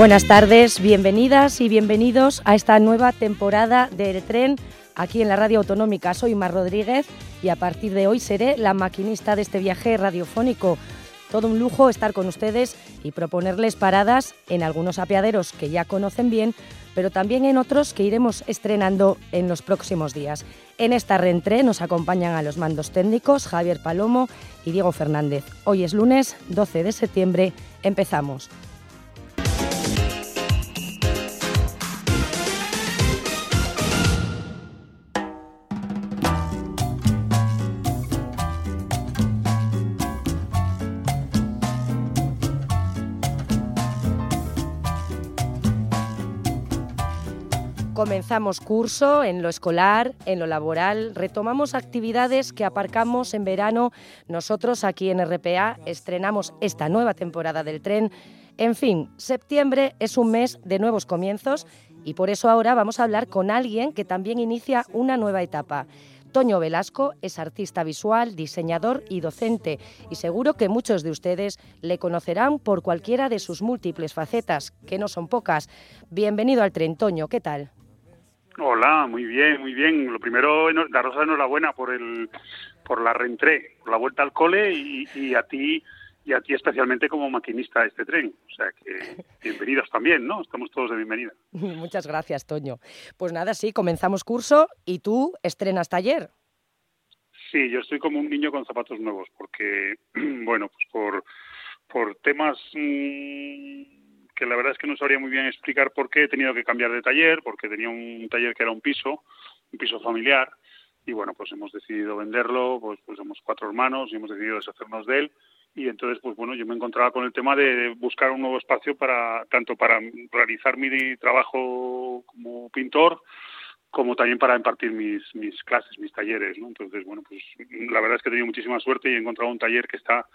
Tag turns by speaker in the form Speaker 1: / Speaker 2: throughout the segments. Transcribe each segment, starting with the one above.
Speaker 1: Buenas tardes, bienvenidas y bienvenidos a esta nueva temporada del tren aquí en la radio autonómica. Soy Mar Rodríguez y a partir de hoy seré la maquinista de este viaje radiofónico. Todo un lujo estar con ustedes y proponerles paradas en algunos apeaderos que ya conocen bien, pero también en otros que iremos estrenando en los próximos días. En esta reentré nos acompañan a los mandos técnicos Javier Palomo y Diego Fernández. Hoy es lunes 12 de septiembre. Empezamos. Comenzamos curso en lo escolar, en lo laboral, retomamos actividades que aparcamos en verano. Nosotros aquí en RPA estrenamos esta nueva temporada del tren. En fin, septiembre es un mes de nuevos comienzos y por eso ahora vamos a hablar con alguien que también inicia una nueva etapa. Toño Velasco es artista visual, diseñador y docente y seguro que muchos de ustedes le conocerán por cualquiera de sus múltiples facetas, que no son pocas. Bienvenido al tren, Toño, ¿qué tal?
Speaker 2: Hola, muy bien, muy bien. Lo primero, daros la enhorabuena por el, por la reentré, por la vuelta al cole y, a ti y a ti especialmente como maquinista de este tren. O sea que bienvenidos también, ¿no? Estamos todos de bienvenida.
Speaker 1: Muchas gracias, Toño. Pues nada, sí, comenzamos curso y tú estrenas taller.
Speaker 2: Sí, yo estoy como un niño con zapatos nuevos porque, bueno, pues por, por temas mm, que la verdad es que no sabría muy bien explicar por qué he tenido que cambiar de taller, porque tenía un taller que era un piso, un piso familiar, y bueno, pues hemos decidido venderlo, pues, pues somos cuatro hermanos y hemos decidido deshacernos de él, y entonces, pues bueno, yo me encontraba con el tema de buscar un nuevo espacio para, tanto para realizar mi trabajo como pintor, como también para impartir mis, mis clases, mis talleres. Entonces, bueno, pues la verdad es que he tenido muchísima suerte y he encontrado un taller que está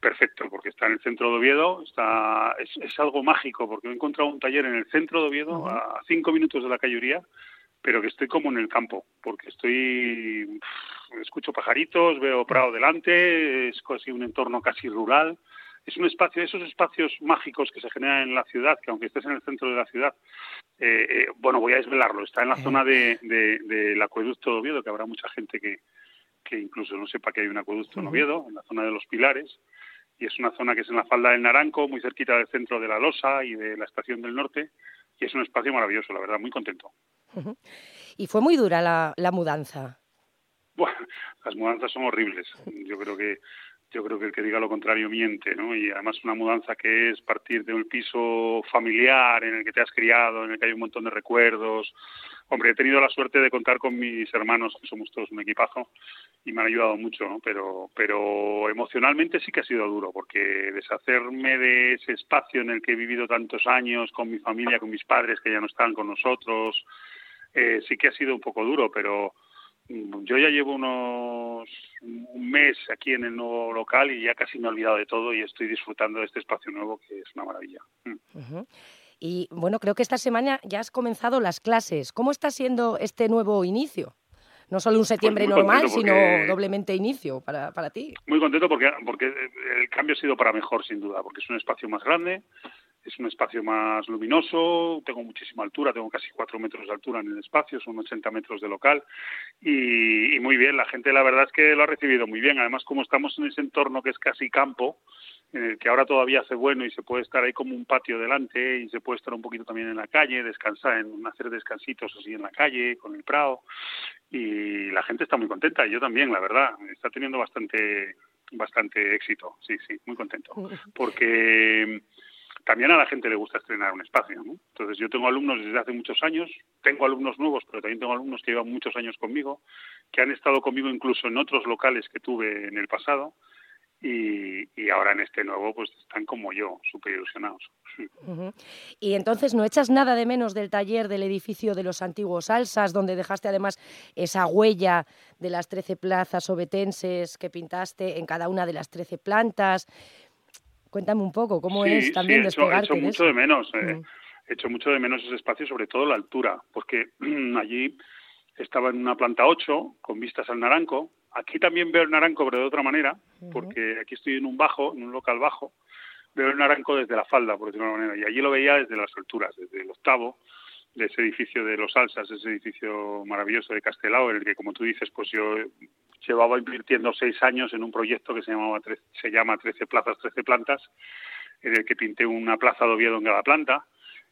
Speaker 2: perfecto, porque está en el centro de Oviedo, está, es, es, algo mágico, porque he encontrado un taller en el centro de Oviedo, a cinco minutos de la Calluría, pero que estoy como en el campo, porque estoy, escucho pajaritos, veo prado delante, es casi un entorno casi rural, es un espacio, esos espacios mágicos que se generan en la ciudad, que aunque estés en el centro de la ciudad, eh, eh, bueno, voy a desvelarlo, está en la zona de, de, del acueducto de Oviedo, que habrá mucha gente que, que incluso no sepa que hay un acueducto en Oviedo, en la zona de los Pilares, y es una zona que es en la falda del Naranco, muy cerquita del centro de la Losa y de la Estación del Norte, y es un espacio maravilloso, la verdad, muy contento.
Speaker 1: ¿Y fue muy dura la, la mudanza?
Speaker 2: Bueno, las mudanzas son horribles. Yo creo que yo creo que el que diga lo contrario miente, ¿no? Y además una mudanza que es partir de un piso familiar en el que te has criado, en el que hay un montón de recuerdos. Hombre, he tenido la suerte de contar con mis hermanos, que somos todos un equipazo, y me han ayudado mucho, ¿no? Pero, pero emocionalmente sí que ha sido duro, porque deshacerme de ese espacio en el que he vivido tantos años con mi familia, con mis padres que ya no están con nosotros, eh, sí que ha sido un poco duro, pero yo ya llevo unos un mes aquí en el nuevo local y ya casi me he olvidado de todo y estoy disfrutando de este espacio nuevo que es una maravilla.
Speaker 1: Mm. Y bueno, creo que esta semana ya has comenzado las clases. ¿Cómo está siendo este nuevo inicio? No solo un pues septiembre normal, sino doblemente inicio para, para ti.
Speaker 2: Muy contento porque, porque el cambio ha sido para mejor, sin duda, porque es un espacio más grande, es un espacio más luminoso, tengo muchísima altura, tengo casi cuatro metros de altura en el espacio, son 80 metros de local y, muy bien, la gente la verdad es que lo ha recibido muy bien, además como estamos en ese entorno que es casi campo, en el que ahora todavía hace bueno y se puede estar ahí como un patio delante y se puede estar un poquito también en la calle, descansar, en hacer descansitos así en la calle, con el prado y la gente está muy contenta y yo también, la verdad, está teniendo bastante bastante éxito, sí, sí, muy contento, porque también a la gente le gusta estrenar un espacio. ¿no? Entonces yo tengo alumnos desde hace muchos años, tengo alumnos nuevos, pero también tengo alumnos que llevan muchos años conmigo, que han estado conmigo incluso en otros locales que tuve en el pasado y, ahora en este nuevo pues están como yo, súper ilusionados.
Speaker 1: Y entonces no echas nada de menos del taller del edificio de los antiguos Alsas, donde dejaste además esa huella de las trece plazas obetenses que pintaste en cada una de las trece plantas. Cuéntame un poco, ¿cómo es también
Speaker 2: sí,
Speaker 1: despegarte
Speaker 2: hecho, mucho de menos. Eh. He hecho mucho de menos ese espacio, sobre todo la altura, porque allí estaba en una planta 8 con vistas al Naranco. Aquí también veo el Naranco, pero de otra manera, porque aquí estoy en un bajo, en un local bajo, veo el Naranco desde la falda, por decirlo de alguna manera, y allí lo veía desde las alturas, desde el octavo, de ese edificio de los Alsas, ese edificio maravilloso de Castelao, en el que, como tú dices, pues yo llevaba invirtiendo seis años en un proyecto que se llamaba se llama 13 plazas, 13 plantas, en el que pinté una plaza de Oviedo en cada planta,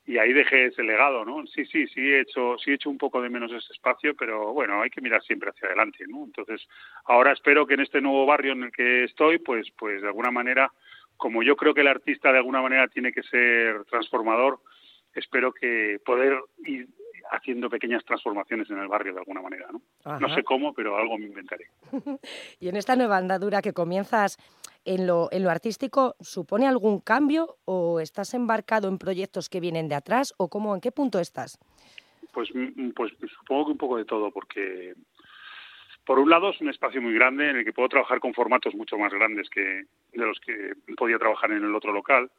Speaker 2: y ahí dejé ese legado, ¿no? Sí, sí, sí he hecho, sí he hecho un poco de menos ese espacio, pero bueno, hay que mirar siempre hacia adelante, ¿no? Entonces, ahora espero que en este nuevo barrio en el que estoy, pues, pues de alguna manera, como yo creo que el artista de alguna manera tiene que ser transformador, espero que poder ir haciendo pequeñas transformaciones en el barrio de alguna manera, ¿no? No sé cómo, pero algo me inventaré.
Speaker 1: y en esta nueva andadura que comienzas en lo, en lo artístico, ¿supone algún cambio o estás embarcado en proyectos que vienen de atrás o cómo, en qué punto estás?
Speaker 2: Pues, mm, pues supongo que un poco de todo, porque por un lado es un espacio muy grande en el que puedo trabajar con formatos mucho más grandes que de los que podía trabajar en el otro local.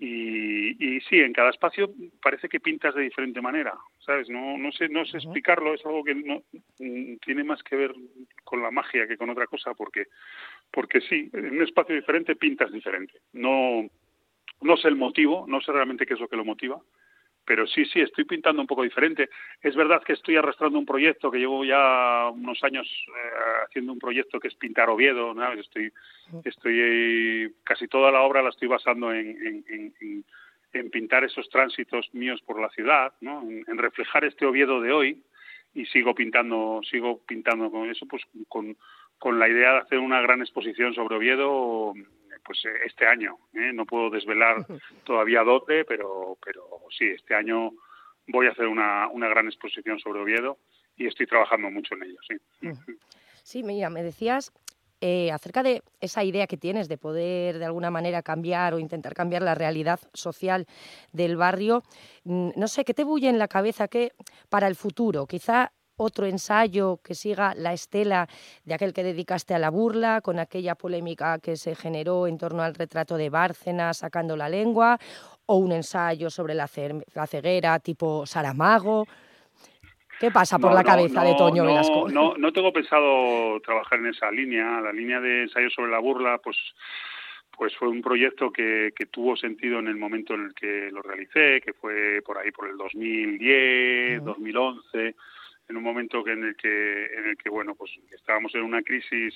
Speaker 2: Y, sí, en cada espacio parece que pintas de diferente manera, ¿sabes? No, no sé, no sé explicarlo, es algo que no mm, tiene más que ver con la magia que con otra cosa, porque, porque sí, en un espacio diferente pintas diferente. No, no sé el motivo, no sé realmente qué es lo que lo motiva, pero sí, sí, estoy pintando un poco diferente. Es verdad que estoy arrastrando un proyecto que llevo ya unos años eh, haciendo un proyecto que es pintar Oviedo, ¿no? Estoy, estoy casi toda la obra la estoy basando en, en, pintar esos tránsitos míos por la ciudad, ¿no? En, reflejar este Oviedo de hoy y sigo pintando, sigo pintando con eso, pues con, con la idea de hacer una gran exposición sobre Oviedo pues eh, este año. ¿eh? No puedo desvelar todavía dónde, pero, pero sí, este año voy a hacer una, una gran exposición sobre Oviedo y estoy trabajando mucho en ello, sí.
Speaker 1: Sí, mira, me decías eh, acerca de esa idea que tienes de poder de alguna manera cambiar o intentar cambiar la realidad social del barrio. Mm, no sé, ¿qué te bulle en la cabeza que para el futuro? Quizá otro ensayo que siga la estela de aquel que dedicaste a la burla, con aquella polémica que se generó en torno al retrato de Bárcena sacando la lengua, o un ensayo sobre la, ceguera tipo Saramago. ¿Qué pasa por la cabeza de Toño Velasco?
Speaker 2: No, no tengo pensado trabajar en esa línea. La línea de ensayo sobre la burla, pues pues fue un proyecto que, que, tuvo sentido en el momento en el que lo realicé, que fue por ahí por el 2010, 2011 en un momento en el que, en el que bueno, pues estábamos en una crisis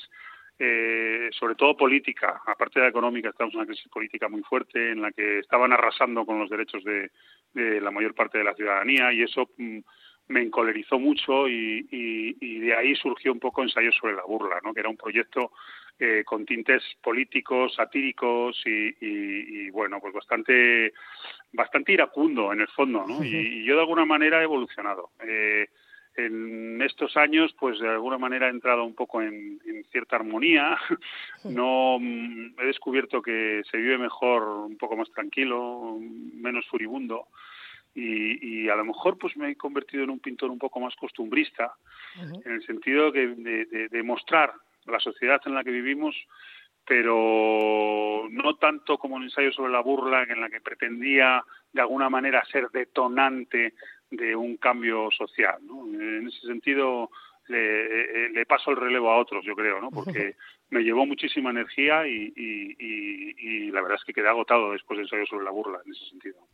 Speaker 2: eh, sobre todo política, aparte de la económica, estábamos en una crisis política muy fuerte en la que estaban arrasando con los derechos de, la mayor parte de la ciudadanía y eso mm, me encolerizó mucho y, de ahí surgió un poco ensayo sobre la burla, ¿no? que era un proyecto eh, con tintes políticos, satíricos y, bueno, pues bastante bastante iracundo en el fondo, ¿no? Y, yo de alguna manera he evolucionado. Eh, en estos años, pues de alguna manera he entrado un poco en, cierta armonía. No mm, he descubierto que se vive mejor, un poco más tranquilo, menos furibundo. Y, a lo mejor pues me he convertido en un pintor un poco más costumbrista, en el sentido de, de, mostrar la sociedad en la que vivimos pero no tanto como un ensayo sobre la burla en la que pretendía de alguna manera ser detonante de un cambio social. ¿no? En ese sentido, le, le, paso el relevo a otros, yo creo, ¿no? porque me llevó muchísima energía y, y, la verdad es que quedé agotado después del ensayo sobre la burla, en ese sentido.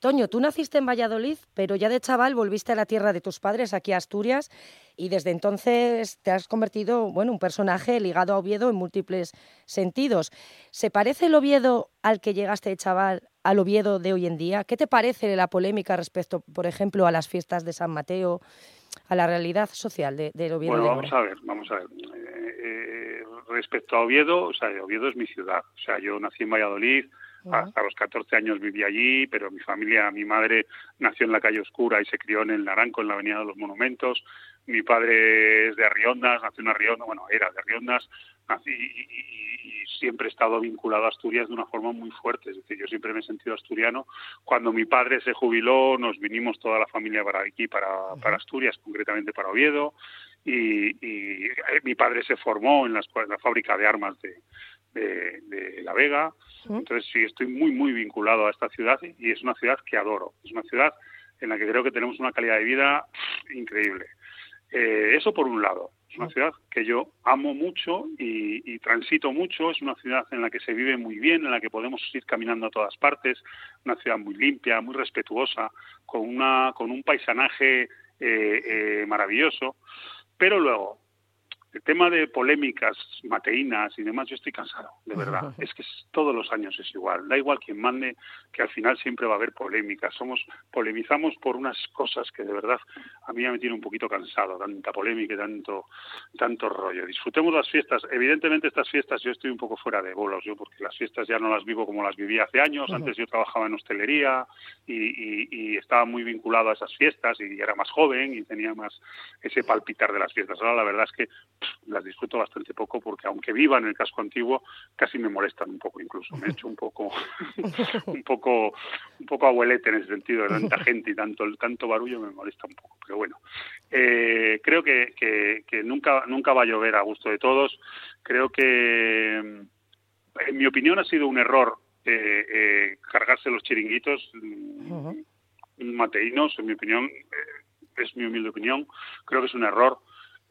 Speaker 1: Toño, tú naciste en Valladolid, pero ya de chaval volviste a la tierra de tus padres, aquí a Asturias, y desde entonces te has convertido, bueno, un personaje ligado a Oviedo en múltiples sentidos. ¿Se parece el Oviedo al que llegaste de chaval al Oviedo de hoy en día? ¿Qué te parece la polémica respecto, por ejemplo, a las fiestas de San Mateo, a la realidad social de, del Oviedo?
Speaker 2: Bueno, vamos a ver, vamos a ver. Eh, eh, respecto a Oviedo, o sea, Oviedo es mi ciudad. O sea, yo nací en Valladolid, hasta los 14 años viví allí, pero mi familia, mi madre nació en la calle Oscura y se crió en el Naranco, en la Avenida de los Monumentos. Mi padre es de Arriondas, nació en Arriondas, bueno, era de Arriondas, nací, y, siempre he estado vinculado a Asturias de una forma muy fuerte. Es decir, yo siempre me he sentido asturiano. Cuando mi padre se jubiló, nos vinimos toda la familia para aquí, para, para Asturias, concretamente para Oviedo. Y, y, eh, mi padre se formó en la, en la fábrica de armas de, de, La Vega. Entonces sí, estoy muy, muy vinculado a esta ciudad y es una ciudad que adoro. Es una ciudad en la que creo que tenemos una calidad de vida increíble. Eh, eso por un lado. Es una ciudad que yo amo mucho y, transito mucho. Es una ciudad en la que se vive muy bien, en la que podemos ir caminando a todas partes. Una ciudad muy limpia, muy respetuosa, con, una, con un paisanaje eh, eh, maravilloso. Pero luego, el tema de polémicas, mateínas y demás, yo estoy cansado, de verdad. Es que todos los años es igual. Da igual quien mande, que al final siempre va a haber polémicas. Somos, polemizamos por unas cosas que de verdad a mí me tiene un poquito cansado, tanta polémica y tanto, tanto rollo. Disfrutemos las fiestas. Evidentemente estas fiestas yo estoy un poco fuera de bolos, yo porque las fiestas ya no las vivo como las vivía hace años. Antes yo trabajaba en hostelería y, y estaba muy vinculado a esas fiestas y era más joven y tenía más ese palpitar de las fiestas. Ahora la verdad es que las disfruto bastante poco porque aunque viva en el casco antiguo casi me molestan un poco incluso. Me he hecho un poco un poco un poco abuelete en ese sentido. De tanta gente y tanto tanto barullo me molesta un poco pero bueno. Eh, creo que, que, nunca nunca va a llover a gusto de todos. Creo que en mi opinión ha sido un error eh, eh, cargarse los chiringuitos uh mateínos en mi opinión es mi humilde opinión. Creo que es un error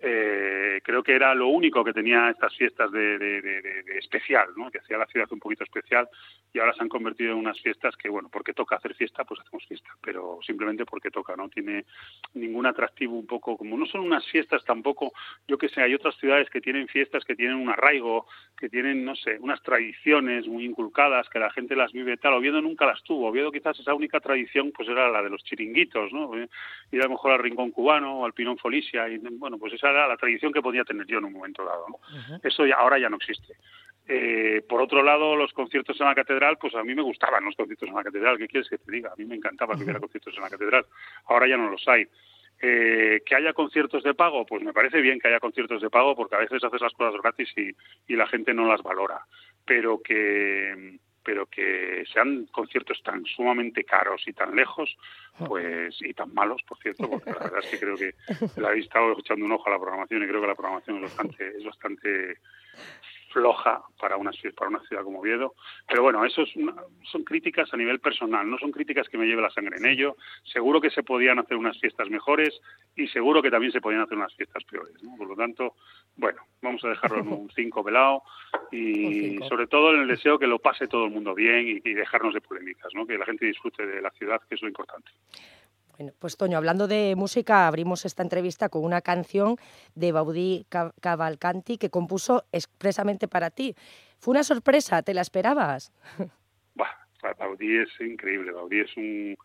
Speaker 2: eh, creo que era lo único que tenía estas fiestas de, especial, ¿no? que hacía la ciudad un poquito especial y ahora se han convertido en unas fiestas que, bueno, porque toca hacer fiesta, pues hacemos fiesta, pero simplemente porque toca, no tiene ningún atractivo un poco, como no son unas fiestas tampoco, yo que sé, hay otras ciudades que tienen fiestas que tienen un arraigo, que tienen, no sé, unas tradiciones muy inculcadas, que la gente las vive tal, Oviedo nunca las tuvo, Oviedo quizás esa única tradición pues era la de los chiringuitos, ¿no? Ir a lo mejor al Rincón Cubano o al Pinón Folicia, y bueno, pues esa era la tradición que podía tener yo en un momento dado. Eso ya, ahora ya no existe. Eh, por otro lado, los conciertos en la catedral, pues a mí me gustaban los conciertos en la catedral. ¿Qué quieres que te diga? A mí me encantaba que hubiera conciertos en la catedral. Ahora ya no los hay. Eh, que haya conciertos de pago, pues me parece bien que haya conciertos de pago porque a veces haces las cosas gratis y, y la gente no las valora. Pero que pero que sean conciertos tan sumamente caros y tan lejos, pues y tan malos, por cierto, porque la verdad es que creo que la he estado echando un ojo a la programación y creo que la programación es bastante, es bastante floja para una, para una ciudad como Oviedo. Pero bueno, eso son críticas a nivel personal, no son críticas que me lleve la sangre en ello. Seguro que se podían hacer unas fiestas mejores y seguro que también se podían hacer unas fiestas peores. Por lo tanto, bueno, vamos a dejarlo en un 5 velado y sobre todo en el deseo que lo pase todo el mundo bien y, y dejarnos de polémicas, ¿no? que la gente disfrute de la ciudad, que es lo importante.
Speaker 1: Bueno, pues Toño, hablando de música, abrimos esta entrevista con una canción de Baudí Cavalcanti que compuso expresamente para ti. ¿Fue una sorpresa? ¿Te la esperabas?
Speaker 2: Baudí es increíble. Baudí es un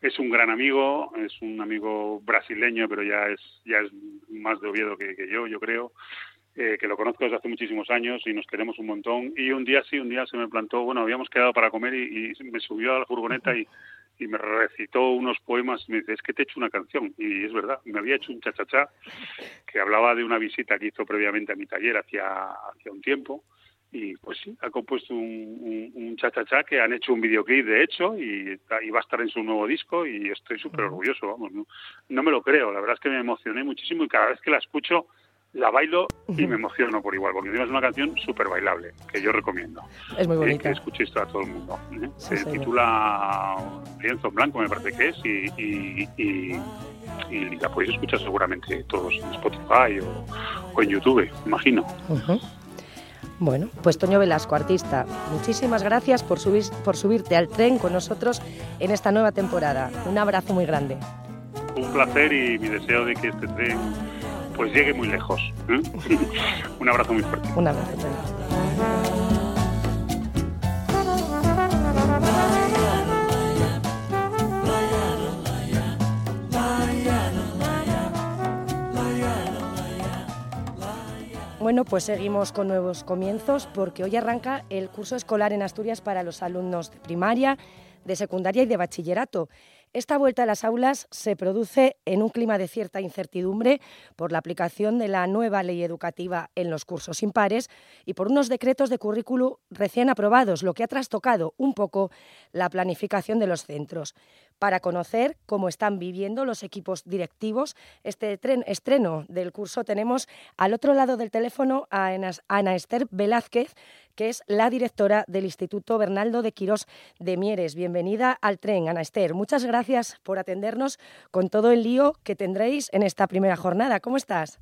Speaker 2: es un gran amigo, es un amigo brasileño, pero ya es ya es más de Oviedo que, yo, yo creo. Eh, que lo conozco desde hace muchísimos años y nos queremos un montón. Y un día sí, un día se me plantó, bueno, habíamos quedado para comer y, y me subió a la furgoneta y, y me recitó unos poemas y me dice, es que te he hecho una canción. Y es verdad, me había hecho un chachachá que hablaba de una visita que hizo previamente a mi taller hacía, hacía un tiempo. Y pues sí, ha compuesto un, un, chachachá que han hecho un videoclip de hecho y, y, va a estar en su nuevo disco y estoy súper orgulloso, vamos, no, no me lo creo, la verdad es que me emocioné muchísimo y cada vez que la escucho la bailo y me emociono por igual, porque es una canción súper bailable, que yo recomiendo.
Speaker 1: Es muy eh, bonita.
Speaker 2: que escuchéis a todo el mundo. ¿eh? Se titula Lienzo Blanco, me parece que es, y, y, la podéis escuchar seguramente todos en Spotify o, en YouTube, imagino.
Speaker 1: Bueno, pues Toño Velasco, artista, muchísimas gracias por, subir, por subirte al tren con nosotros en esta nueva temporada. Un abrazo muy grande.
Speaker 2: Un placer y mi deseo de que este tren pues llegue muy lejos. Un abrazo muy fuerte.
Speaker 1: Un abrazo. Bueno, pues seguimos con nuevos comienzos porque hoy arranca el curso escolar en Asturias para los alumnos de primaria, de secundaria y de bachillerato. Esta vuelta a las aulas se produce en un clima de cierta incertidumbre por la aplicación de la nueva ley educativa en los cursos impares y por unos decretos de currículo recién aprobados, lo que ha trastocado un poco la planificación de los centros. Para conocer cómo están viviendo los equipos directivos este tren, estreno del curso, tenemos al otro lado del teléfono a Ana Esther Velázquez, que es la directora del Instituto Bernaldo de Quirós de Mieres. Bienvenida al tren, Ana Esther. Muchas gracias por atendernos con todo el lío que tendréis en esta primera jornada. ¿Cómo estás?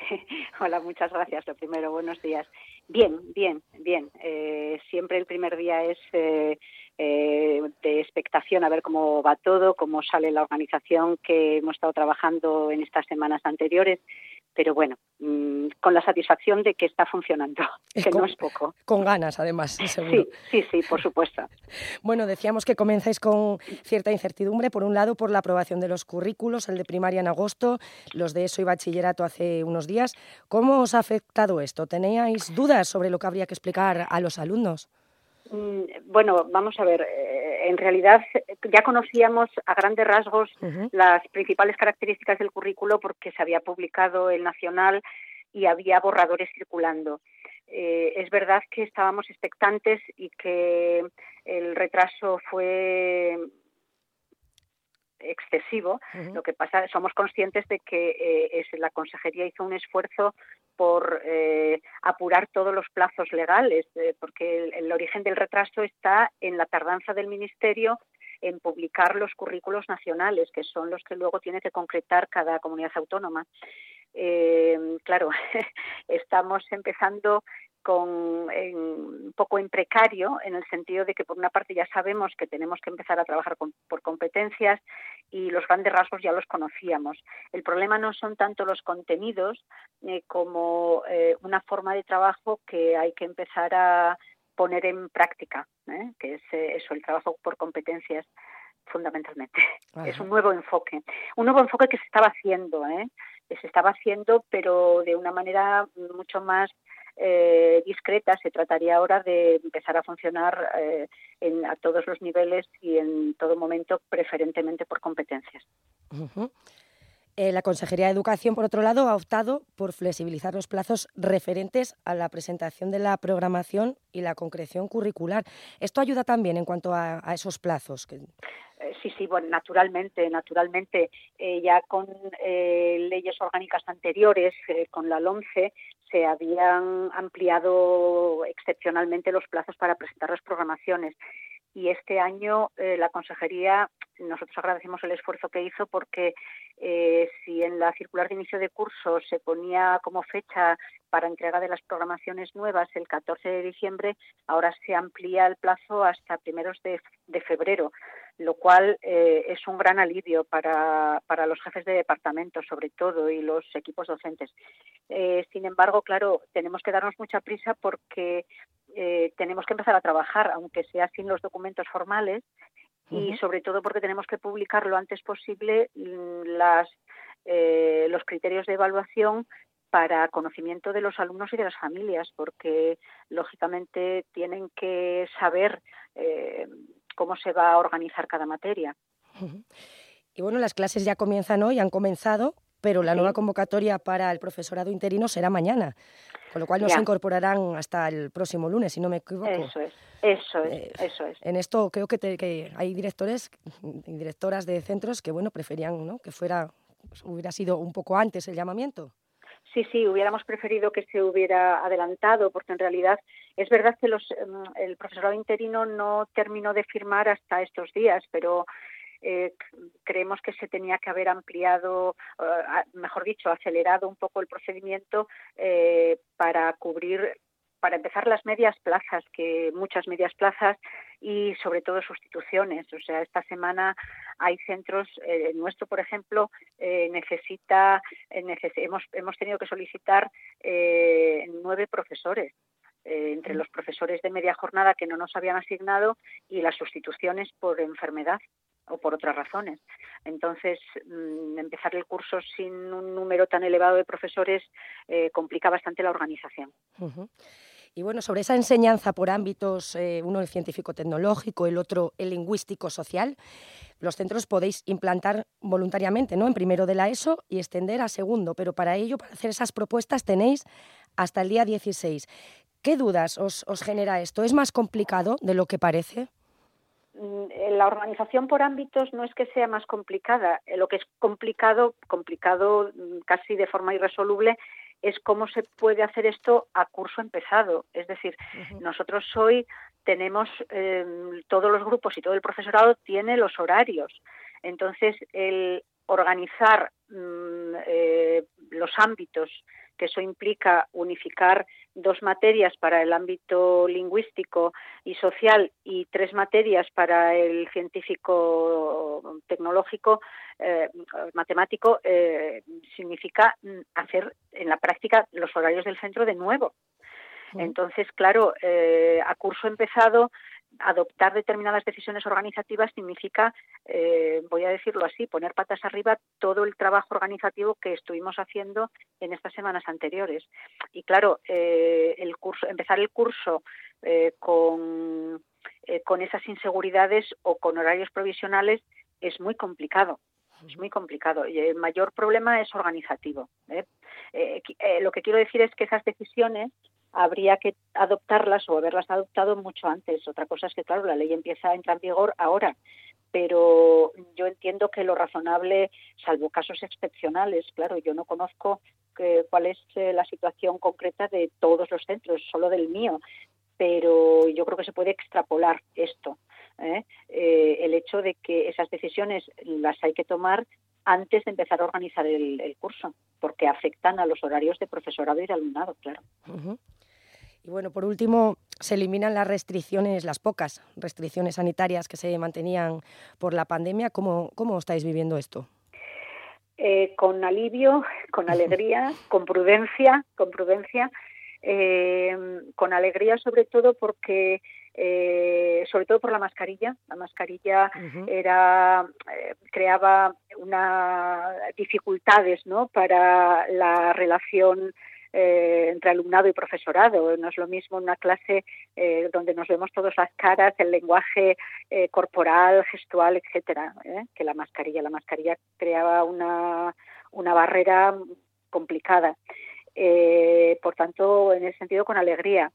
Speaker 3: Hola, muchas gracias. Lo primero, buenos días. Bien, bien, bien. Eh, siempre el primer día es eh, eh, de expectación a ver cómo va todo, cómo sale la organización que hemos estado trabajando en estas semanas anteriores pero bueno, mm, con la satisfacción de que está funcionando, que no es poco.
Speaker 1: Con ganas, además, seguro.
Speaker 3: Sí, sí, sí, por supuesto.
Speaker 1: bueno, decíamos que comenzáis con cierta incertidumbre, por un lado, por la aprobación de los currículos, el de primaria en agosto, los de ESO y bachillerato hace unos días. ¿Cómo os ha afectado esto? ¿Teníais dudas sobre lo que habría que explicar a los alumnos?
Speaker 3: Mm, bueno, vamos a ver. Eh, en realidad ya conocíamos a grandes rasgos las principales características del currículo porque se había publicado el nacional y había borradores circulando. Eh, es verdad que estábamos expectantes y que el retraso fue excesivo. Lo que pasa, somos conscientes de que eh, es, la consejería hizo un esfuerzo por eh, apurar todos los plazos legales, eh, porque el, origen del retraso está en la tardanza del ministerio en publicar los currículos nacionales, que son los que luego tiene que concretar cada comunidad autónoma. claro, estamos empezando con un poco en precario en el sentido de que por una parte ya sabemos que tenemos que empezar a trabajar por competencias y los grandes rasgos ya los conocíamos. El problema no son tanto los contenidos eh, como eh, una forma de trabajo que hay que empezar a poner en práctica, ¿eh? que es eso, el trabajo por competencias fundamentalmente. Es un nuevo enfoque, un nuevo enfoque que se estaba haciendo, ¿eh? se estaba haciendo, pero de una manera mucho más eh, discreta, se trataría ahora de empezar a funcionar eh, en, a todos los niveles y en todo momento, preferentemente por competencias.
Speaker 1: Eh, la Consejería de Educación, por otro lado, ha optado por flexibilizar los plazos referentes a la presentación de la programación y la concreción curricular. ¿Esto ayuda también en cuanto a, esos plazos?
Speaker 3: Eh, sí, sí, bueno, naturalmente, naturalmente. Eh, ya con leyes orgánicas anteriores, con la LOMCE, se habían ampliado excepcionalmente los plazos para presentar las programaciones. Y este año la consejería nosotros agradecemos el esfuerzo que hizo porque eh, si en la circular de inicio de curso se ponía como fecha para entrega de las programaciones nuevas el 14 de diciembre, ahora se amplía el plazo hasta primeros de, febrero, lo cual eh, es un gran alivio para, para, los jefes de departamento, sobre todo, y los equipos docentes. Eh, sin embargo, claro, tenemos que darnos mucha prisa porque tenemos que empezar a trabajar, aunque sea sin los documentos formales, y sobre todo porque tenemos que publicar lo antes posible mm, las, eh, los criterios de evaluación para conocimiento de los alumnos y de las familias, porque lógicamente tienen que saber eh, cómo se va a organizar cada materia.
Speaker 1: Y bueno, las clases ya comienzan hoy, han comenzado, pero la nueva convocatoria para el profesorado interino será mañana, con lo cual no se incorporarán hasta el próximo lunes, si no me equivoco.
Speaker 3: Eso es, eso es, eh, eso es.
Speaker 1: En esto creo que, que, hay directores y directoras de centros que, bueno, preferían ¿no? que fuera, hubiera sido un poco antes el llamamiento.
Speaker 3: Sí, sí, hubiéramos preferido que se hubiera adelantado, porque en realidad es verdad que los, em, el profesorado interino no terminó de firmar hasta estos días, pero eh, creemos que se tenía que haber ampliado, eh, mejor dicho, acelerado un poco el procedimiento eh, para cubrir para empezar las medias plazas, que muchas medias plazas y sobre todo sustituciones. O sea, esta semana hay centros, eh, nuestro por ejemplo, necesita, hemos, hemos tenido que solicitar nueve profesores. entre los profesores de media jornada que no nos habían asignado y las sustituciones por enfermedad o por otras razones. Entonces, mm, empezar el curso sin un número tan elevado de profesores eh, complica bastante la organización.
Speaker 1: Y bueno, sobre esa enseñanza por ámbitos, eh, uno el científico-tecnológico, el otro el lingüístico-social, los centros podéis implantar voluntariamente, ¿no? En primero de la ESO y extender a segundo, pero para ello, para hacer esas propuestas, tenéis hasta el día 16. ¿Qué dudas os, os genera esto? ¿Es más complicado de lo que parece?
Speaker 3: Mm, la organización por ámbitos no es que sea más complicada. Eh, lo que es complicado, complicado mm, casi de forma irresoluble, es cómo se puede hacer esto a curso empezado. Es decir, nosotros hoy tenemos em, todos los grupos y todo el profesorado tiene los horarios. Entonces, el organizar mm, eh, los ámbitos que eso implica unificar dos materias para el ámbito lingüístico y social y tres materias para el científico tecnológico eh, matemático eh, significa hacer en la práctica los horarios del centro de nuevo. Entonces, claro, eh, a curso empezado adoptar determinadas decisiones organizativas significa, eh, voy a decirlo así, poner patas arriba todo el trabajo organizativo que estuvimos haciendo en estas semanas anteriores. Y claro, eh, el curso, empezar el curso eh, con, con esas inseguridades o con horarios provisionales es muy complicado. Es muy complicado y el mayor problema es organizativo. lo que quiero decir es que esas decisiones habría que adoptarlas o haberlas adoptado mucho antes. Otra cosa es que, claro, la ley empieza a entrar en vigor ahora, pero yo entiendo que lo razonable, salvo casos excepcionales, claro, yo no conozco cuál es eh, la situación concreta de todos los centros, solo del mío, pero yo creo que se puede extrapolar esto. ¿eh? Eh, el hecho de que esas decisiones las hay que tomar antes de empezar a organizar el, curso, porque afectan a los horarios de profesorado y de alumnado, claro.
Speaker 1: Y bueno, por último, se eliminan las restricciones, las pocas restricciones sanitarias que se mantenían por la pandemia. ¿Cómo, cómo estáis viviendo esto?
Speaker 3: Eh, con alivio, con alegría, con prudencia, con prudencia, eh, con alegría sobre todo porque eh, sobre todo por la mascarilla. La mascarilla era creaba una dificultades, ¿no? Para la relación eh, entre alumnado y profesorado. No es lo mismo una clase eh, donde nos vemos todas las caras, el lenguaje eh, corporal, gestual, etcétera, que la mascarilla. La mascarilla creaba una, una barrera complicada. por tanto, en ese sentido, con alegría.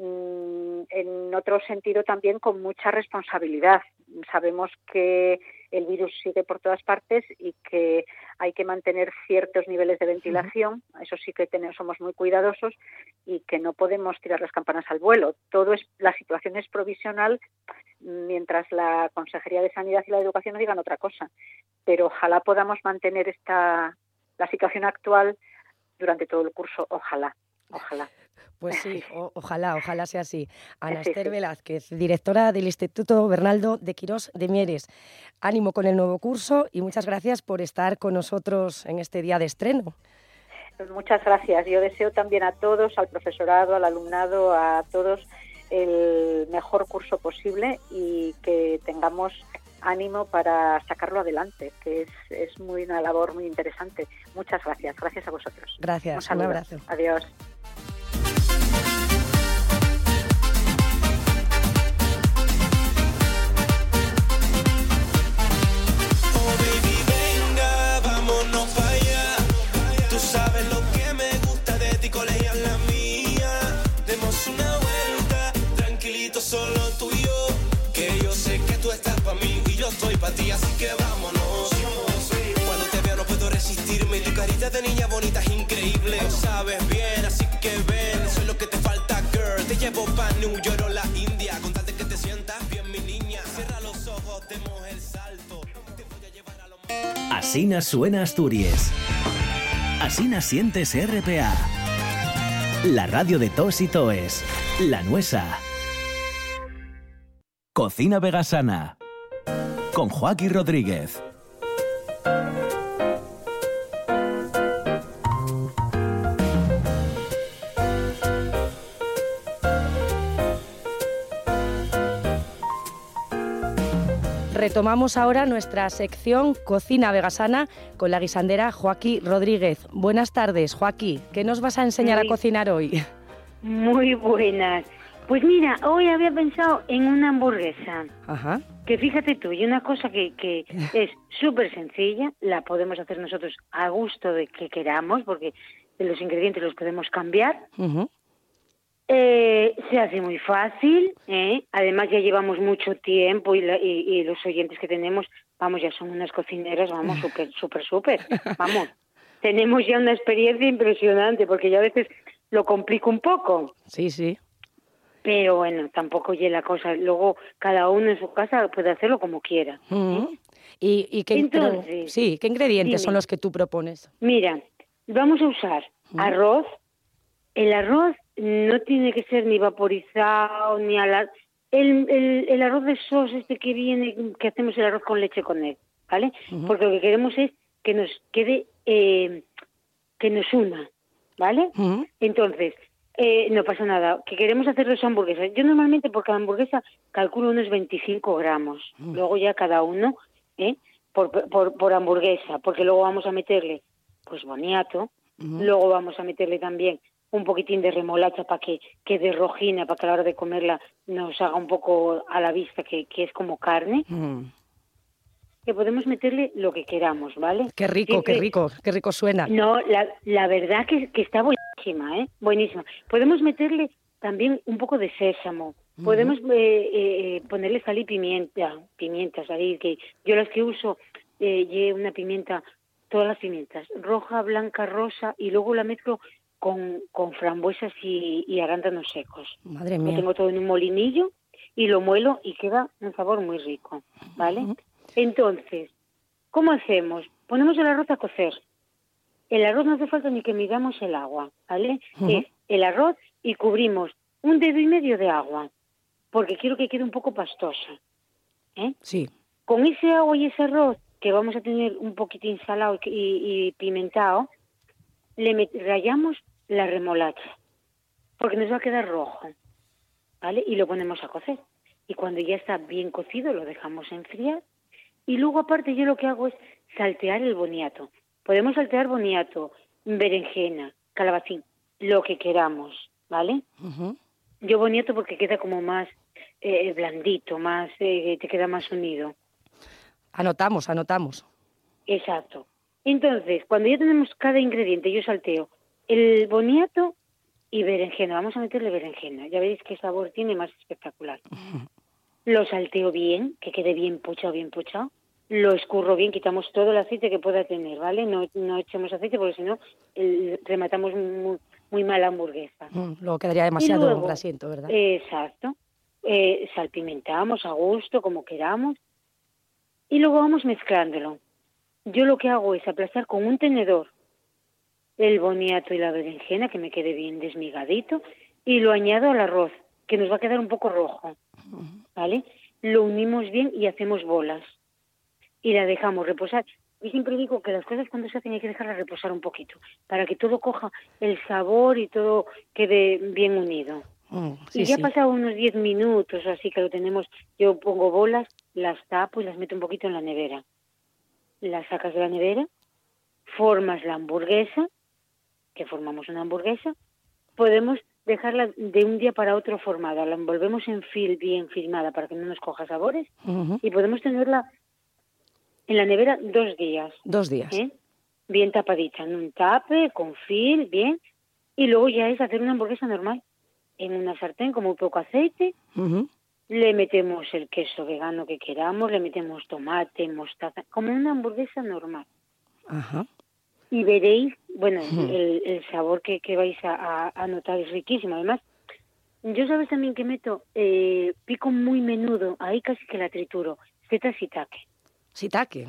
Speaker 3: Mm, en otro sentido, también con mucha responsabilidad. Sabemos que el virus sigue por todas partes y que hay que mantener ciertos niveles de ventilación, eso sí que tenemos, somos muy cuidadosos y que no podemos tirar las campanas al vuelo. Todo es la situación es provisional mientras la Consejería de Sanidad y la Educación no digan otra cosa, pero ojalá podamos mantener esta la situación actual durante todo el curso, ojalá, ojalá.
Speaker 1: Pues sí, ojalá, ojalá sea así. Ana Esther Velázquez, directora del Instituto Bernaldo de Quirós de Mieres. Ánimo con el nuevo curso y muchas gracias por estar con nosotros en este día de estreno.
Speaker 3: Muchas gracias. Yo deseo también a todos, al profesorado, al alumnado, a todos el mejor curso posible y que tengamos ánimo para sacarlo adelante, que es, es muy una labor muy interesante. Muchas gracias. Gracias a vosotros.
Speaker 1: Gracias. Un, un abrazo.
Speaker 3: Adiós.
Speaker 4: Así que vámonos. Cuando te veo no puedo resistirme, tu carita de niña bonita es increíble. Lo sabes bien, así que ven, es lo que te falta, girl. Te llevo pa' New York o la India, con que te sientas bien, mi niña. Cierra los ojos, demos el salto. Te voy a llevar a lo
Speaker 5: Asina suena Asturias. Asina sientes RPA. La radio de tos y toes. La nuesa. Cocina Vegasana con Joaquín Rodríguez.
Speaker 1: Retomamos ahora nuestra sección Cocina Vegasana con la guisandera Joaquín Rodríguez. Buenas tardes, Joaquín. ¿Qué nos vas a enseñar a cocinar hoy?
Speaker 6: Muy buenas. Pues mira, hoy había pensado en una hamburguesa.
Speaker 1: Ajá
Speaker 6: que fíjate tú, y una cosa que, que es súper sencilla, la podemos hacer nosotros a gusto de que queramos, porque los ingredientes los podemos cambiar. Eh, se hace muy fácil, ¿eh? además ya llevamos mucho tiempo y, y, los oyentes que tenemos, vamos, ya son unas cocineras, vamos, súper, súper, súper, vamos. Tenemos ya una experiencia impresionante, porque yo a veces lo complico un poco.
Speaker 1: Sí, sí
Speaker 6: pero bueno, tampoco oye la cosa. Luego cada uno en su casa puede hacerlo como quiera.
Speaker 1: ¿Y, qué, sí, ¿qué ingredientes son los que tú propones?
Speaker 6: Mira, vamos a usar arroz. El arroz no tiene que ser ni vaporizado ni a la... El, el, el arroz de sos este que viene, que hacemos el arroz con leche con él, ¿vale? Porque lo que queremos es que nos quede, eh, que nos una, ¿vale? Entonces, eh, no pasa nada. Que queremos hacer dos hamburguesas. Yo normalmente por cada hamburguesa calculo unos 25 gramos. Luego ya cada uno, ¿eh? Por, por, por hamburguesa. Porque luego vamos a meterle, pues, boniato. Luego vamos a meterle también un poquitín de remolacha para que quede rojina, para que a la hora de comerla nos haga un poco a la vista que, que es como carne.
Speaker 1: Mm.
Speaker 6: Que podemos meterle lo que queramos, ¿vale?
Speaker 1: Qué rico,
Speaker 6: Siempre-
Speaker 1: qué rico, qué rico suena.
Speaker 6: no, la, la verdad que, que está buenísima, ¿eh? Buenísima. Podemos meterle también un poco de sésamo. Podemos eh, eh, ponerle sal y pimienta, pimientas ahí, que yo las que uso, eh, llevo una pimienta, todas las pimientas, roja, blanca, rosa, y luego la mezclo con, con frambuesas y, y arándanos secos.
Speaker 1: Madre
Speaker 6: Lo
Speaker 1: mía.
Speaker 6: tengo todo en un molinillo y lo muelo y queda un sabor muy rico, ¿vale? Entonces, ¿cómo hacemos? Ponemos el arroz a cocer. El arroz no hace falta ni que midamos el agua, ¿vale? Es el arroz y cubrimos un dedo y medio de agua, porque quiero que quede un poco pastosa. ¿eh?
Speaker 1: Sí.
Speaker 6: Con ese agua y ese arroz, que vamos a tener un poquitín salado y, y pimentado, le rayamos la remolacha, porque nos va a quedar rojo, ¿vale? Y lo ponemos a cocer. Y cuando ya está bien cocido, lo dejamos enfriar. Y luego, aparte, yo lo que hago es saltear el boniato. Podemos saltear boniato, berenjena, calabacín, lo que queramos, ¿vale? Yo boniato porque queda como más eh, blandito, más eh, te queda más unido.
Speaker 1: Anotamos, anotamos.
Speaker 6: Exacto. Entonces, cuando ya tenemos cada ingrediente, yo salteo el boniato y berenjena. Vamos a meterle berenjena. Ya veréis qué sabor tiene más espectacular. Lo salteo bien, que quede bien puchado, bien puchado. Lo escurro bien, quitamos todo el aceite que pueda tener, ¿vale? No, no echemos aceite porque si no rematamos muy, muy mal la hamburguesa.
Speaker 1: Mm, Luego quedaría demasiado
Speaker 6: luego-
Speaker 1: grasiento, ¿verdad?
Speaker 6: Exacto. Eh, salpimentamos a gusto, como queramos. Y luego vamos mezclándolo. Yo lo que hago es aplastar con un tenedor el boniato y la berenjena, que me quede bien desmigadito, y lo añado al arroz, que nos va a quedar un poco rojo. ¿Vale? Lo unimos bien y hacemos bolas. Y la dejamos reposar. Yo siempre digo que las cosas cuando se hacen hay que dejarlas reposar un poquito, para que todo coja el sabor y todo quede bien unido.
Speaker 1: Mm,
Speaker 6: y
Speaker 1: sí,
Speaker 6: ya
Speaker 1: sí.
Speaker 6: pasado unos 10 minutos así que lo tenemos, yo pongo bolas, las tapo y las meto un poquito en la nevera. Las sacas de la nevera, formas la hamburguesa, que formamos una hamburguesa, podemos dejarla de un día para otro formada, la envolvemos en fil bien firmada para que no nos coja sabores
Speaker 1: Ujú.
Speaker 6: y podemos tenerla en la nevera dos días.
Speaker 1: Dos días.
Speaker 6: ¿eh? bien tapadita, en un tape, con fil, bien, y luego ya es hacer una hamburguesa normal, en una sartén con muy poco aceite, le metemos el queso vegano que queramos, le metemos tomate, mostaza, como una hamburguesa normal.
Speaker 1: Ajá.
Speaker 6: Y veréis, bueno, el, el sabor que, que vais a, notar es riquísimo. Además, yo sabes también que meto, eh, pico muy menudo, ahí casi que la trituro, setas shiitake,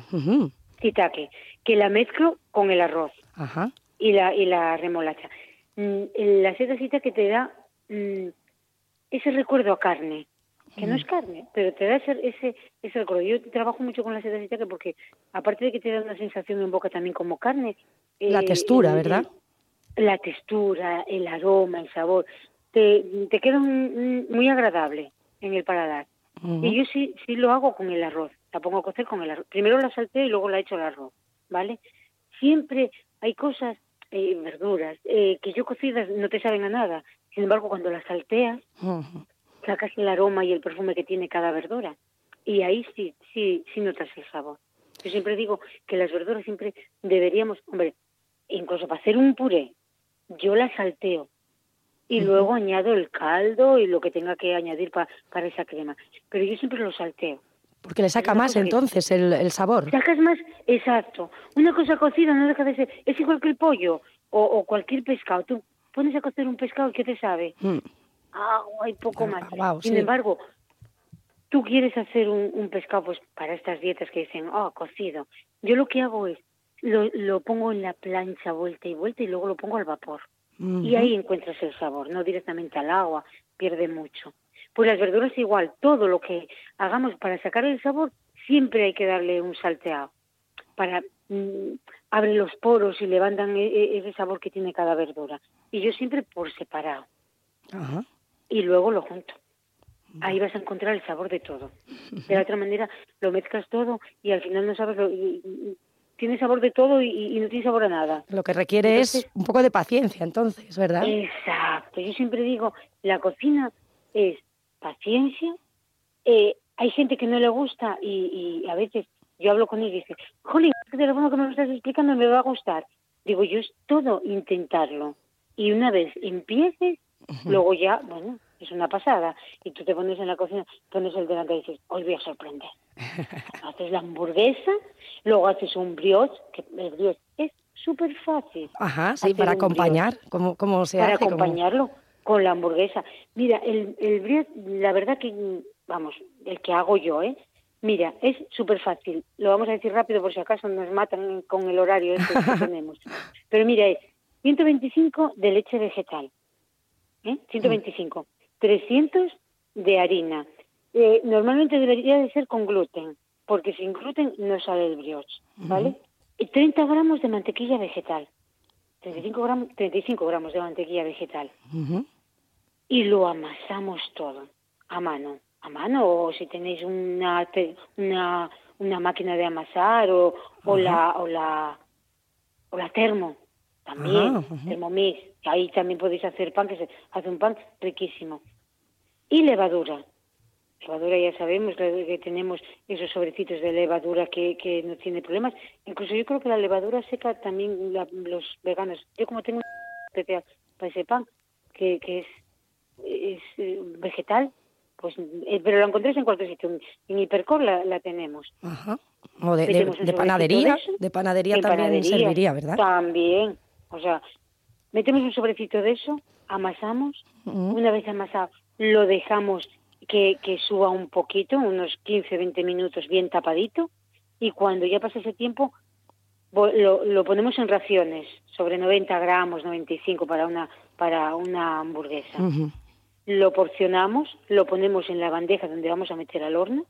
Speaker 6: shiitake, que la mezclo con el arroz.
Speaker 1: Ajá.
Speaker 6: y la y la remolacha. Mm, La setacita que te da mm, ese recuerdo a carne, que no es carne, pero te da ese, ese, ese recuerdo. Yo trabajo mucho con la setacita que porque, aparte de que te da una sensación en boca también como carne...
Speaker 1: La
Speaker 6: eh,
Speaker 1: textura,
Speaker 6: el-
Speaker 1: ¿verdad?
Speaker 6: la textura, el aroma, el sabor, te, te queda un- un- muy agradable en el paladar. Y yo sí, sí lo hago con el arroz. La pongo a cocer con el arroz. Primero la salteo y luego la echo al arroz, ¿vale? Siempre hay cosas, eh, verduras, eh, que yo cocidas no te saben a nada. Sin embargo, cuando las salteas, sacas el aroma y el perfume que tiene cada verdura. Y ahí sí, sí, sí notas el sabor. Yo siempre digo que las verduras siempre deberíamos, hombre, incluso para hacer un puré, yo las salteo y luego añado el caldo y lo que tenga que añadir pa- para esa crema. Pero yo siempre lo salteo.
Speaker 1: Porque le saca más
Speaker 6: que-
Speaker 1: entonces el, el sabor.
Speaker 6: Sacas más, exacto. Una cosa cocida no deja de ser, es igual que el pollo o, o cualquier pescado. Tú pones a cocer un pescado, ¿qué te sabe?
Speaker 1: Mm.
Speaker 6: agua y poco
Speaker 1: Ah,
Speaker 6: más.
Speaker 1: guau,
Speaker 6: Sin
Speaker 1: sí.
Speaker 6: embargo, tú quieres hacer un, un pescado pues para estas dietas que dicen, oh, cocido. Yo lo que hago es lo, lo pongo en la plancha vuelta y vuelta y luego lo pongo al vapor. Y ahí encuentras el sabor, no directamente al agua, pierde mucho. Pues las verduras igual, todo lo que hagamos para sacar el sabor, siempre hay que darle un salteado. Para mm, abre los poros y levantan e- e- ese sabor que tiene cada verdura. Y yo siempre por separado.
Speaker 1: Ajá.
Speaker 6: Y luego lo junto. Ahí vas a encontrar el sabor de todo. De la otra manera lo mezclas todo y al final no sabes lo, y- y- tiene sabor de todo y, y no tiene sabor a nada.
Speaker 1: Lo que requiere es un poco de paciencia, entonces, ¿verdad?
Speaker 6: Exacto. Yo siempre digo, la cocina es paciencia. Eh, hay gente que no le gusta y, y a veces yo hablo con él y dice, jolín, este teléfono que me lo estás explicando me va a gustar. Digo, yo es todo intentarlo. Y una vez empieces, luego ya, bueno, es una pasada. Y tú te pones en la cocina, pones el delante y dices, hoy voy a sorprender. haces la hamburguesa, luego haces un brioche, que el brioche es súper fácil.
Speaker 1: Ajá, sí,
Speaker 6: hacer
Speaker 1: para acompañar, como, como se
Speaker 6: para
Speaker 1: hace. como-
Speaker 6: acompañarlo con la hamburguesa. Mira, el, el brioche, la verdad que, vamos, el que hago yo, ¿eh? Mira, es súper fácil. Lo vamos a decir rápido por si acaso nos matan con el horario este que tenemos. Pero mira, es 125 de leche vegetal, ¿eh? 125. 300 de harina. Eh, normalmente debería de ser con gluten, porque sin gluten no sale el brioche, ¿vale? Y 30 gramos de mantequilla vegetal. 35 gramos, 35 gramos de mantequilla vegetal y lo amasamos todo a mano, a mano o si tenéis una una, una máquina de amasar o, o la o la o la termo también,
Speaker 1: Ajá, ajá.
Speaker 6: Thermomix, ahí también podéis hacer pan que se hace un pan riquísimo. Y levadura. Levadura ya sabemos que tenemos esos sobrecitos de levadura que, que no tiene problemas. Incluso yo creo que la levadura seca también la- los veganos. Yo como tengo especial para ese pan, que, que es, es eh, vegetal, pues eh, pero lo encontréis en cualquier sitio. En Hipercor la, la tenemos.
Speaker 1: Ajá. O de, de- de panadería,
Speaker 6: de
Speaker 1: panadería también
Speaker 6: panadería,
Speaker 1: serviría, ¿verdad?
Speaker 6: También. O sea, metemos un sobrecito de eso, amasamos. Una vez amasado, lo dejamos que, que suba un poquito, unos 15, 20 minutos bien tapadito. Y cuando ya pasa ese tiempo, lo, lo ponemos en raciones, sobre 90 gramos, 95 para una, para una hamburguesa.
Speaker 1: Ujú.
Speaker 6: Lo porcionamos, lo ponemos en la bandeja donde vamos a meter al horno,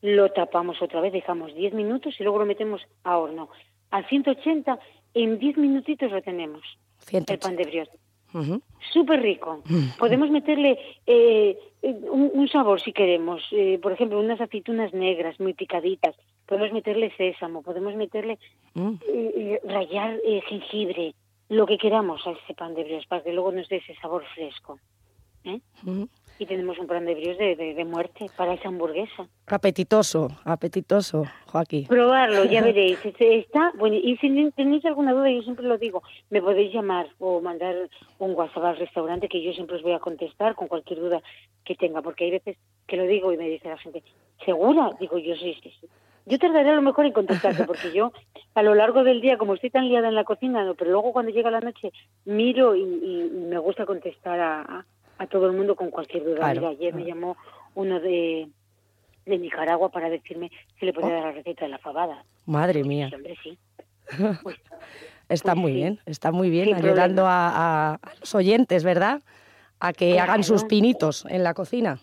Speaker 6: lo tapamos otra vez, dejamos 10 minutos y luego lo metemos a horno. A 180, en 10 minutitos lo tenemos, el
Speaker 1: 180.
Speaker 6: pan de brioche.
Speaker 1: Ujú.
Speaker 6: Súper rico. Podemos meterle eh, eh, un, un sabor si queremos. Eh, por ejemplo, unas aceitunas negras muy picaditas. Podemos meterle sésamo, podemos meterle,
Speaker 1: Mm.
Speaker 6: eh, eh, eh, jengibre, lo que queramos a ese pan de brioche para que luego nos dé ese sabor fresco. Y tenemos un pan de brioche de, de, de muerte para esa hamburguesa.
Speaker 1: Apetitoso, apetitoso, Joaquín.
Speaker 6: Probarlo, ya veréis. Está bueno. Y si tenéis alguna duda, yo siempre lo digo, me podéis llamar o mandar un WhatsApp al restaurante que yo siempre os voy a contestar con cualquier duda que tenga, porque hay veces que lo digo y me dice la gente, ¿segura? Digo yo, sí, sí, sí. Yo tardaré a lo mejor en contestarte, porque yo a lo largo del día, como estoy tan liada en la cocina, no, pero luego cuando llega la noche miro y, y- y me gusta contestar a, a- a todo el mundo con cualquier duda.
Speaker 1: Claro,
Speaker 6: Mira, ayer me llamó uno de, de Nicaragua para decirme si le podía
Speaker 1: Oh.
Speaker 6: dar la receta de la fabada.
Speaker 1: Madre mía.
Speaker 6: Sí, hombre, sí. Pues,
Speaker 1: Está
Speaker 6: Pues
Speaker 1: muy
Speaker 6: sí.
Speaker 1: bien, está muy bien,
Speaker 6: Sin
Speaker 1: ayudando a, a- los oyentes, ¿verdad? A que hagan sus pinitos en la cocina.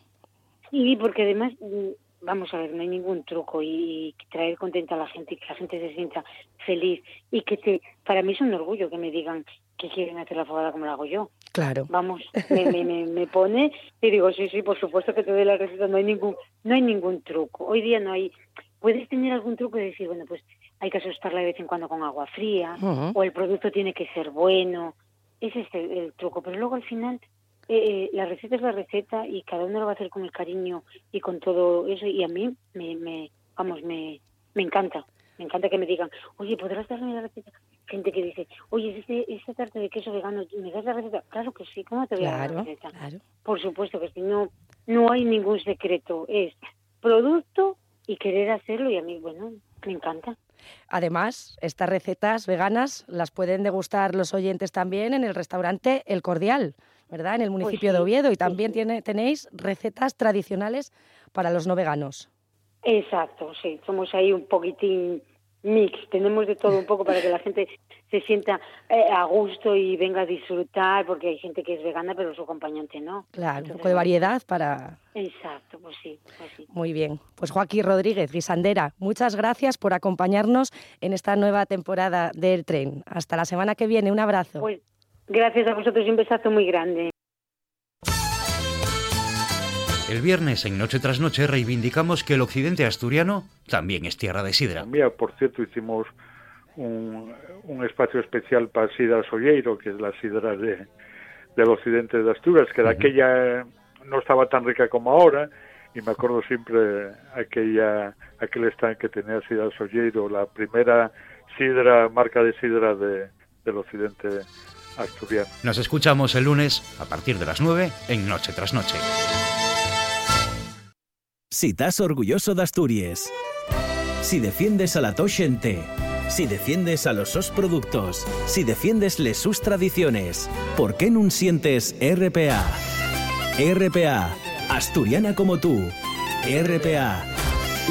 Speaker 6: Sí, porque además, mm, vamos a ver, no hay ningún truco y, y traer contenta a la gente y que la gente se sienta feliz y que te, para mí es un orgullo que me digan que quieren hacer la fabada como la hago yo.
Speaker 1: Claro.
Speaker 6: Vamos, me, me, me, me pone y digo, sí, sí, por supuesto que te doy la receta, no hay ningún, no hay ningún truco. Hoy día no hay, puedes tener algún truco y decir, bueno, pues hay que asustarla de vez en cuando con agua fría o el producto tiene que ser bueno. Ese es el, el truco, pero luego al final eh, la receta es la receta y cada uno lo va a hacer con el cariño y con todo eso y a mí me, me vamos, me, me encanta. Me encanta que me digan, oye, ¿podrás darme la receta? Gente que dice, oye, este, esta tarta de queso vegano, ¿me das la receta? Claro que sí, ¿cómo te voy a dar la receta?
Speaker 1: claro.
Speaker 6: Por supuesto que sí, no, no hay ningún secreto, es producto y querer hacerlo y a mí, bueno, me encanta.
Speaker 1: Además, estas recetas veganas las pueden degustar los oyentes también en el restaurante El Cordial, ¿verdad? En el municipio de
Speaker 6: sí,
Speaker 1: Oviedo. Y
Speaker 6: pues
Speaker 1: también
Speaker 6: sí.
Speaker 1: tiene, tenéis recetas tradicionales para los no veganos.
Speaker 6: Exacto, sí, somos ahí un poquitín mix, tenemos de todo un poco para que la gente se sienta eh, a gusto y venga a disfrutar, porque hay gente que es vegana pero su acompañante no.
Speaker 1: Claro, un poco de variedad para...
Speaker 6: Exacto, pues sí, pues sí.
Speaker 1: Muy bien. Pues Joaquín Rodríguez, guisandera, muchas gracias por acompañarnos en esta nueva temporada del tren. Hasta la semana que viene, un abrazo.
Speaker 6: Pues gracias a vosotros y un besazo muy grande.
Speaker 7: El viernes en Noche tras Noche reivindicamos que el occidente asturiano también es tierra de sidra.
Speaker 8: Mira, por cierto, hicimos un, espacio especial para Sidra Solleiro, que es la sidra de, del occidente de Asturias, que de aquella no estaba tan rica como ahora, y me acuerdo siempre aquella aquel stand que tenía Sidra Solleiro, la primera sidra, marca de sidra de, del occidente asturiano.
Speaker 7: Nos escuchamos el lunes a partir de las 9 en Noche tras Noche.
Speaker 5: Si estás orgulloso de Asturias, si defiendes a la toxente, si defiendes a los sos productos, si defiendes les sus tradiciones, ¿por qué no sientes RPA? RPA, asturiana como tú. RPA,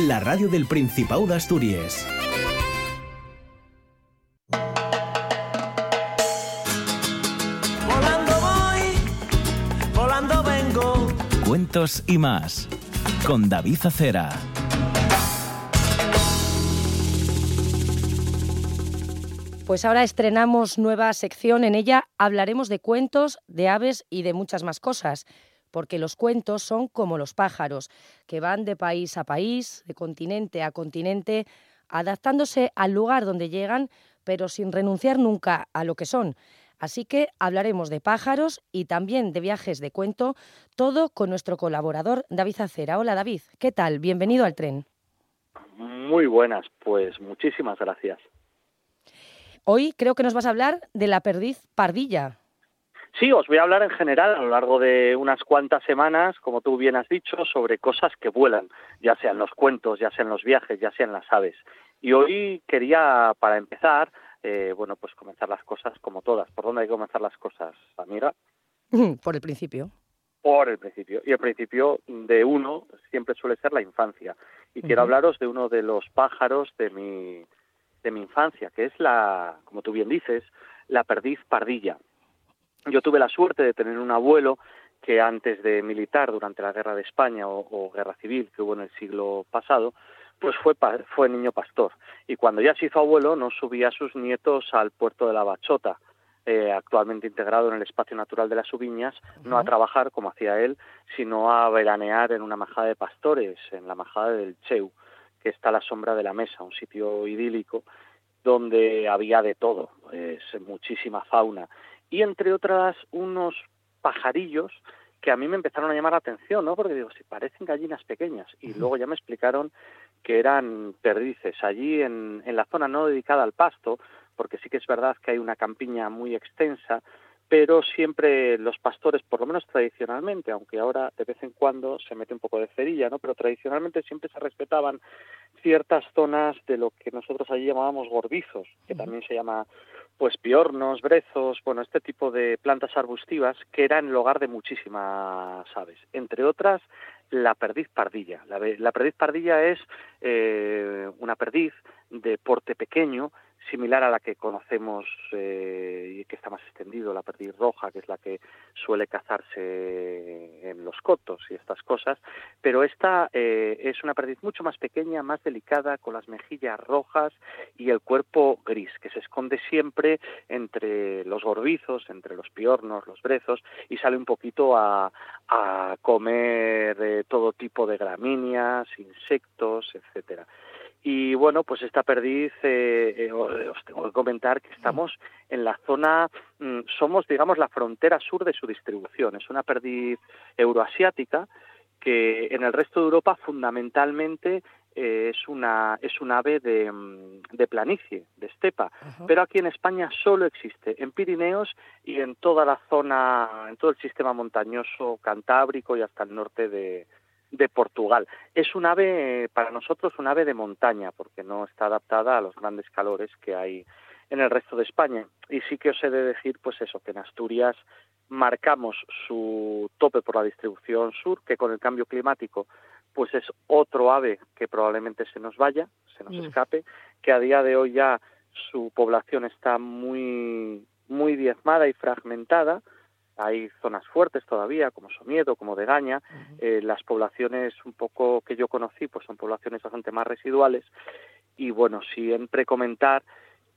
Speaker 5: la radio del Principado de Asturias.
Speaker 4: Volando voy, volando vengo.
Speaker 5: Cuentos y más con David Acera.
Speaker 1: Pues ahora estrenamos nueva sección. En ella hablaremos de cuentos, de aves y de muchas más cosas. Porque los cuentos son como los pájaros, que van de país a país, de continente a continente, adaptándose al lugar donde llegan, pero sin renunciar nunca a lo que son. Así que hablaremos de pájaros y también de viajes de cuento, todo con nuestro colaborador David Acera. Hola David, ¿qué tal? Bienvenido al tren.
Speaker 9: Muy buenas, pues muchísimas gracias.
Speaker 1: Hoy creo que nos vas a hablar de la perdiz pardilla.
Speaker 9: Sí, os voy a hablar en general a lo largo de unas cuantas semanas, como tú bien has dicho, sobre cosas que vuelan, ya sean los cuentos, ya sean los viajes, ya sean las aves. Y hoy quería, para empezar, eh, bueno, pues comenzar las cosas como todas. ¿Por dónde hay que comenzar las cosas, amiga?
Speaker 1: Por el principio.
Speaker 9: Por el principio. Y el principio de uno siempre suele ser la infancia. Y quiero hablaros de uno de los pájaros de mi, de mi infancia, que es la, como tú bien dices, la perdiz pardilla. Yo tuve la suerte de tener un abuelo que antes de militar durante la guerra de España o, o guerra civil que hubo en el siglo pasado, pues fue, fue niño pastor. Y cuando ya se hizo abuelo, no subía a sus nietos al puerto de la Bachota, eh, actualmente integrado en el espacio natural de las Ubiñas, no a trabajar como hacía él, sino a veranear en una majada de pastores, en la majada del Cheu, que está a la sombra de la mesa, un sitio idílico donde había de todo, pues, muchísima fauna. Y entre otras, unos pajarillos que a mí me empezaron a llamar la atención, ¿no? Porque digo, si parecen gallinas pequeñas. Y luego ya me explicaron que eran perdices. Allí en, en la zona no dedicada al pasto, porque sí que es verdad que hay una campiña muy extensa, pero siempre los pastores, por lo menos tradicionalmente, aunque ahora de vez en cuando se mete un poco de cerilla, ¿no? Pero tradicionalmente siempre se respetaban ciertas zonas de lo que nosotros allí llamábamos gordizos, que también se llama pues piornos, brezos, bueno, este tipo de plantas arbustivas que eran el hogar de muchísimas aves, entre otras la perdiz pardilla. La, la perdiz pardilla es eh, una perdiz de porte pequeño similar a la que conocemos eh, y que está más extendido, la perdiz roja, que es la que suele cazarse en los cotos y estas cosas, pero esta eh, es una perdiz mucho más pequeña, más delicada, con las mejillas rojas y el cuerpo gris, que se esconde siempre entre los gorbizos, entre los piornos, los brezos, y sale un poquito a, a comer eh, todo tipo de gramíneas, insectos, etcétera. Y bueno, pues esta perdiz, eh, eh, os tengo que comentar que estamos en la zona, mm, somos, digamos, la frontera sur de su distribución. Es una perdiz euroasiática que en el resto de Europa fundamentalmente eh, es una es un ave de, mm, de planicie, de estepa, pero aquí en España solo existe en Pirineos y en toda la zona, en todo el sistema montañoso cantábrico y hasta el norte de, de Portugal. Es un ave, para nosotros, un ave de montaña, porque no está adaptada a los grandes calores que hay en el resto de España. Y sí que os he de decir, pues eso, que en Asturias marcamos su tope por la distribución sur, que con el cambio climático pues es otro ave que probablemente se nos vaya, se nos
Speaker 1: Mm.
Speaker 9: escape, que a día de hoy ya su población está muy muy diezmada y fragmentada. Hay zonas fuertes todavía, como Somiedo, como Degaña. Eh, las poblaciones un poco que yo conocí, pues son poblaciones bastante más residuales. Y bueno, siempre comentar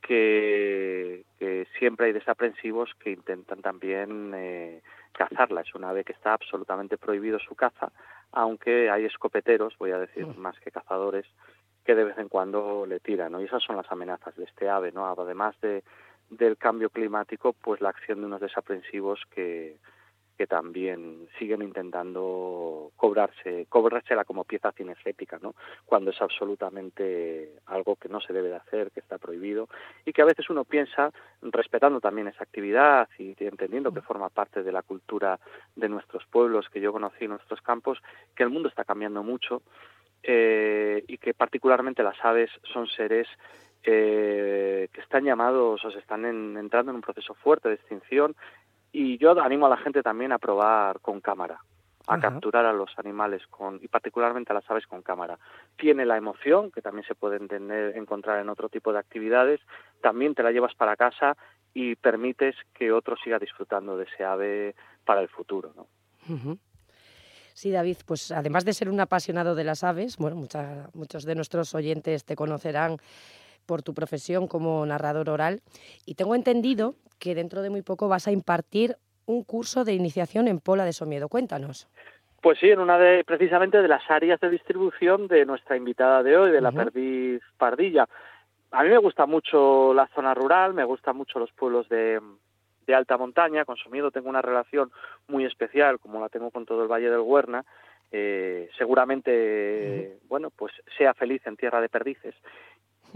Speaker 9: que, que siempre hay desaprensivos que intentan también eh, cazarla. Es una ave que está absolutamente prohibido su caza, aunque hay escopeteros, voy a decir más que cazadores, que de vez en cuando le tiran, ¿no? Y esas son las amenazas de este ave, ¿no? Además de, del cambio climático, pues la acción de unos desaprensivos que, también siguen intentando cobrarse, cobrársela como pieza cinegética, ¿no? Cuando es absolutamente algo que no se debe de hacer, que está prohibido y que a veces uno piensa, respetando también esa actividad y entendiendo que forma parte de la cultura de nuestros pueblos que yo conocí en nuestros campos, que el mundo está cambiando mucho eh, y que particularmente las aves son seres eh, que están llamados o se están en- entrando en un proceso fuerte de extinción y yo animo a la gente también a probar con cámara a
Speaker 1: Ajá.
Speaker 9: capturar a los animales con y particularmente a las aves con cámara. Tiene la emoción que también se puede entender, encontrar en otro tipo de actividades, también te la llevas para casa y permites que otro siga disfrutando de ese ave para el futuro, ¿no?
Speaker 1: Ujú. Sí, David, pues además de ser un apasionado de las aves, bueno, mucha- muchos de nuestros oyentes te conocerán por tu profesión como narrador oral y tengo entendido que dentro de muy poco vas a impartir un curso de iniciación en Pola de Somiedo. Cuéntanos.
Speaker 9: Pues sí, en una de precisamente de las áreas de distribución de nuestra invitada de hoy, de la perdiz pardilla. A mí me gusta mucho la zona rural, me gustan mucho los pueblos de, de alta montaña. Con Somiedo tengo una relación muy especial, como la tengo con todo el Valle del Huerna. Eh, seguramente, bueno, pues sea feliz en tierra de perdices.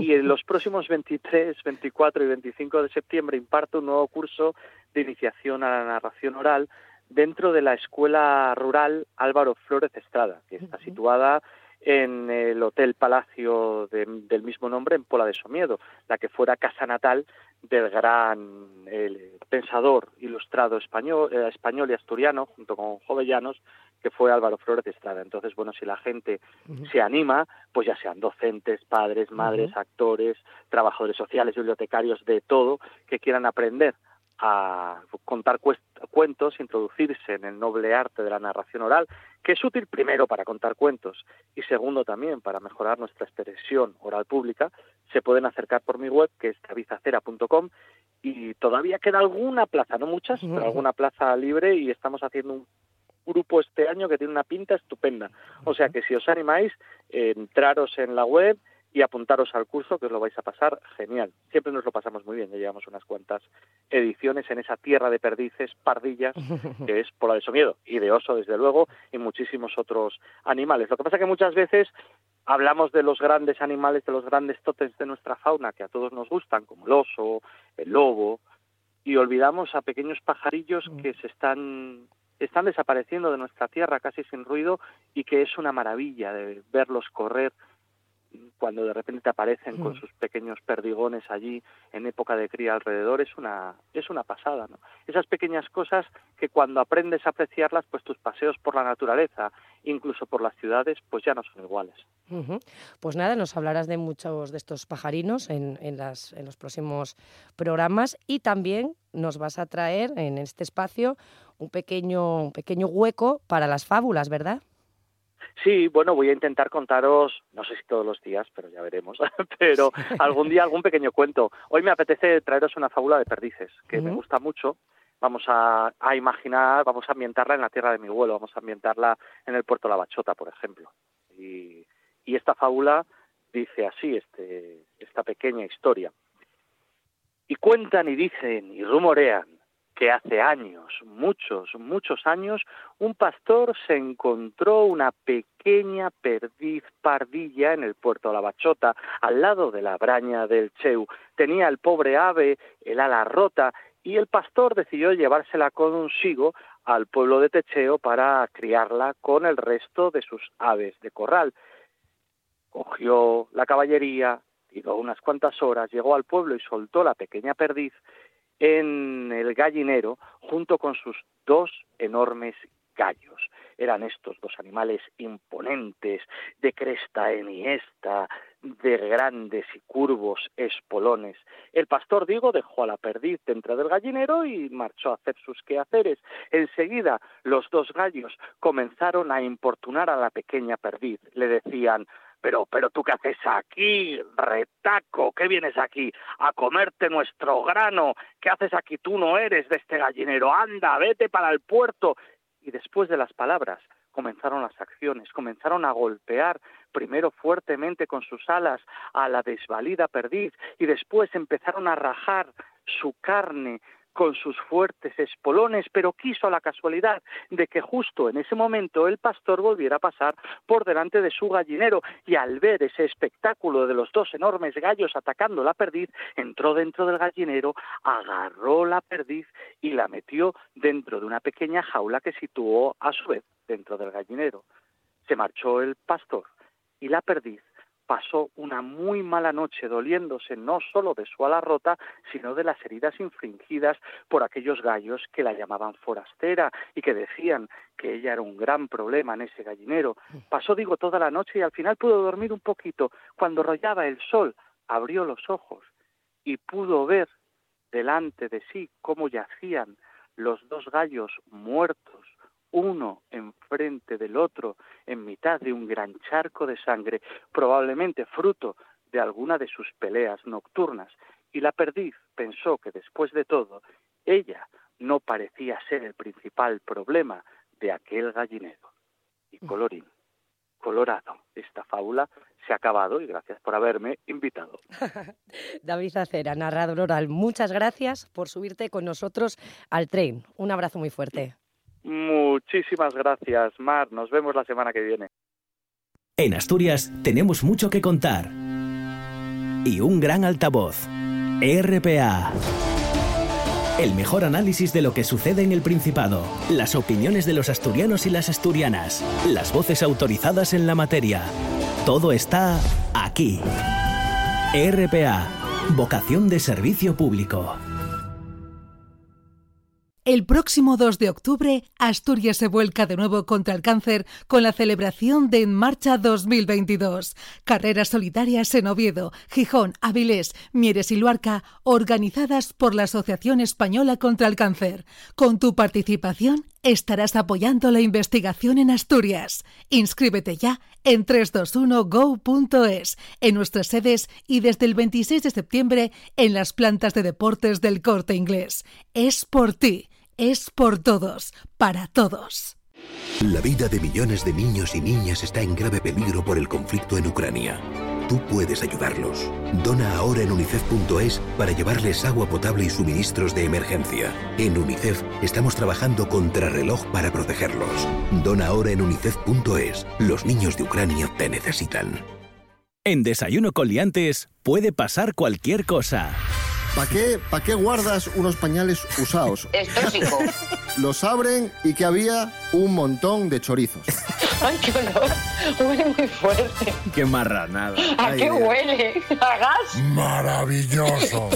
Speaker 9: Y en los próximos 23, 24 y 25 de septiembre imparto un nuevo curso de iniciación a la narración oral dentro de la Escuela Rural Álvaro Flórez Estrada, que está situada en el Hotel Palacio de- del mismo nombre en Pola de Somiedo, la que fuera casa natal del gran el pensador ilustrado español, eh, español y asturiano, junto con Jovellanos, que fue Álvaro Flórez Estrada. Entonces, bueno, si la gente se anima, pues ya sean docentes, padres, madres, actores, trabajadores sociales, bibliotecarios, de todo, que quieran aprender a contar cuentos, introducirse en el noble arte de la narración oral, que es útil primero para contar cuentos y segundo también para mejorar nuestra expresión oral pública, se pueden acercar por mi web, que es davizacera.com, y todavía queda alguna plaza, no muchas, pero alguna plaza libre y estamos haciendo un grupo este año que tiene una pinta estupenda. O sea que si os animáis, eh, entraros en la web y apuntaros al curso, que os lo vais a pasar genial. Siempre nos lo pasamos muy bien, ya llevamos unas cuantas ediciones en esa tierra de perdices, pardillas, que es Pola de Somiedo, y de oso, desde luego, y muchísimos otros animales. Lo que pasa que muchas veces hablamos de los grandes animales, de los grandes tótems de nuestra fauna, que a todos nos gustan, como el oso, el lobo, y olvidamos a pequeños pajarillos que se están están desapareciendo de nuestra tierra casi sin ruido y que es una maravilla de verlos correr cuando de repente te aparecen con
Speaker 1: Mm.
Speaker 9: sus pequeños perdigones allí en época de cría alrededor es una es una pasada no esas pequeñas cosas que cuando aprendes a apreciarlas pues tus paseos por la naturaleza incluso por las ciudades pues ya no son iguales.
Speaker 1: Pues nada, nos hablarás de muchos de estos pajarinos en, en las, en los próximos programas y también nos vas a traer en este espacio un pequeño, un pequeño hueco para las fábulas, ¿verdad?
Speaker 9: Sí, bueno, voy a intentar contaros, no sé si todos los días, pero ya veremos, pero algún día algún pequeño cuento. Hoy me apetece traeros una fábula de perdices, que me gusta mucho. Vamos a, a imaginar, vamos a ambientarla en la tierra de mi abuelo, vamos a ambientarla en el puerto La Bachota, por ejemplo. Y, y esta fábula dice así, este, esta pequeña historia. Y cuentan y dicen y rumorean que hace años, muchos, muchos años, un pastor se encontró una pequeña perdiz pardilla en el puerto de la Bachota, al lado de la braña del Cheu. Tenía el pobre ave el ala rota y el pastor decidió llevársela consigo al pueblo de Techeo para criarla con el resto de sus aves de corral. Cogió la caballería, tiró unas cuantas horas, llegó al pueblo y soltó la pequeña perdiz en el gallinero junto con sus dos enormes gallos. eran estos dos animales imponentes, de cresta enhiesta, de grandes y curvos espolones. El pastor, digo, dejó a la perdiz dentro del gallinero y marchó a hacer sus quehaceres. Enseguida los dos gallos comenzaron a importunar a la pequeña perdiz. Le decían pero, pero tú qué haces aquí, retaco, ¿qué vienes aquí? A comerte nuestro grano, ¿qué haces aquí? Tú no eres de este gallinero, anda, vete para el puerto. Y después de las palabras comenzaron las acciones, comenzaron a golpear primero fuertemente con sus alas a la desvalida perdiz y después empezaron a rajar su carne con sus fuertes espolones, pero quiso la casualidad de que justo en ese momento el pastor volviera a pasar por delante de su gallinero y al ver ese espectáculo de los dos enormes gallos atacando la perdiz, entró dentro del gallinero, agarró la perdiz y la metió dentro de una pequeña jaula que situó a su vez dentro del gallinero. Se marchó el pastor y la perdiz pasó una muy mala noche doliéndose no solo de su ala rota, sino de las heridas infringidas por aquellos gallos que la llamaban forastera y que decían que ella era un gran problema en ese gallinero. Pasó, digo, toda la noche y al final pudo dormir un poquito. Cuando rollaba el sol, abrió los ojos y pudo ver delante de sí cómo yacían los dos gallos muertos uno enfrente del otro en mitad de un gran charco de sangre, probablemente fruto de alguna de sus peleas nocturnas, y la perdiz pensó que después de todo ella no parecía ser el principal problema de aquel gallinero. Y colorín, colorado, esta fábula se ha acabado y gracias por haberme invitado.
Speaker 1: David Acera, narrador oral, muchas gracias por subirte con nosotros al tren. Un abrazo muy fuerte.
Speaker 9: Muchísimas gracias, Mar. Nos vemos la semana que viene.
Speaker 5: En Asturias tenemos mucho que contar. Y un gran altavoz. RPA. El mejor análisis de lo que sucede en el Principado. Las opiniones de los asturianos y las asturianas. Las voces autorizadas en la materia. Todo está aquí. RPA. Vocación de servicio público.
Speaker 10: El próximo 2 de octubre, Asturias se vuelca de nuevo contra el cáncer con la celebración de En Marcha 2022. Carreras solitarias en Oviedo, Gijón, Avilés, Mieres y Luarca, organizadas por la Asociación Española contra el Cáncer. Con tu participación estarás apoyando la investigación en Asturias. Inscríbete ya en 321go.es, en nuestras sedes y desde el 26 de septiembre en las plantas de deportes del Corte Inglés. Es por ti es por todos, para todos.
Speaker 11: La vida de millones de niños y niñas está en grave peligro por el conflicto en Ucrania. Tú puedes ayudarlos. Dona ahora en unicef.es para llevarles agua potable y suministros de emergencia. En UNICEF estamos trabajando contra reloj para protegerlos. Dona ahora en unicef.es. Los niños de Ucrania te necesitan.
Speaker 5: En Desayuno con Liantes puede pasar cualquier cosa.
Speaker 12: ¿Para qué, ¿Para qué guardas unos pañales usados?
Speaker 13: Es tóxico.
Speaker 12: Los abren y que había un montón de chorizos.
Speaker 13: Ay, qué olor. Huele muy fuerte.
Speaker 5: Qué marranada.
Speaker 13: ¿A qué huele? ¿A gas?
Speaker 12: Maravilloso.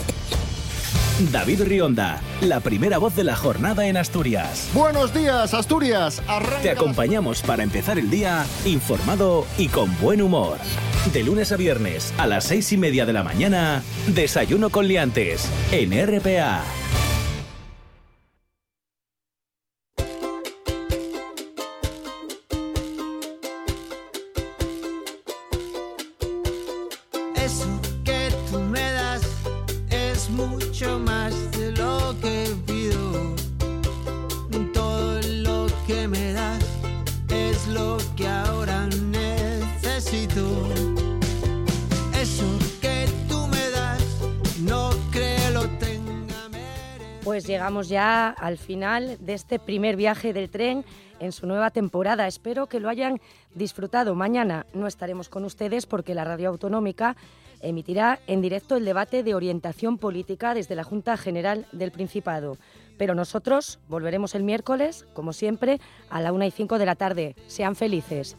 Speaker 5: David Rionda, la primera voz de la jornada en Asturias.
Speaker 12: Buenos días, Asturias. Arranca
Speaker 5: Te acompañamos para empezar el día informado y con buen humor. De lunes a viernes a las seis y media de la mañana, Desayuno con Liantes, en RPA.
Speaker 1: Pues llegamos ya al final de este primer viaje del tren en su nueva temporada. Espero que lo hayan disfrutado. Mañana no estaremos con ustedes porque la radio autonómica emitirá en directo el debate de orientación política desde la Junta General del Principado. Pero nosotros volveremos el miércoles, como siempre, a la una y cinco de la tarde. Sean felices.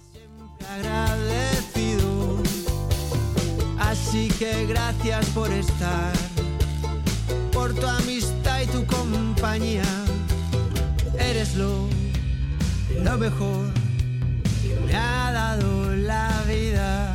Speaker 14: Así que gracias por estar, por tu amistad tu compañía. Eres lo lo mejor que me ha dado la vida.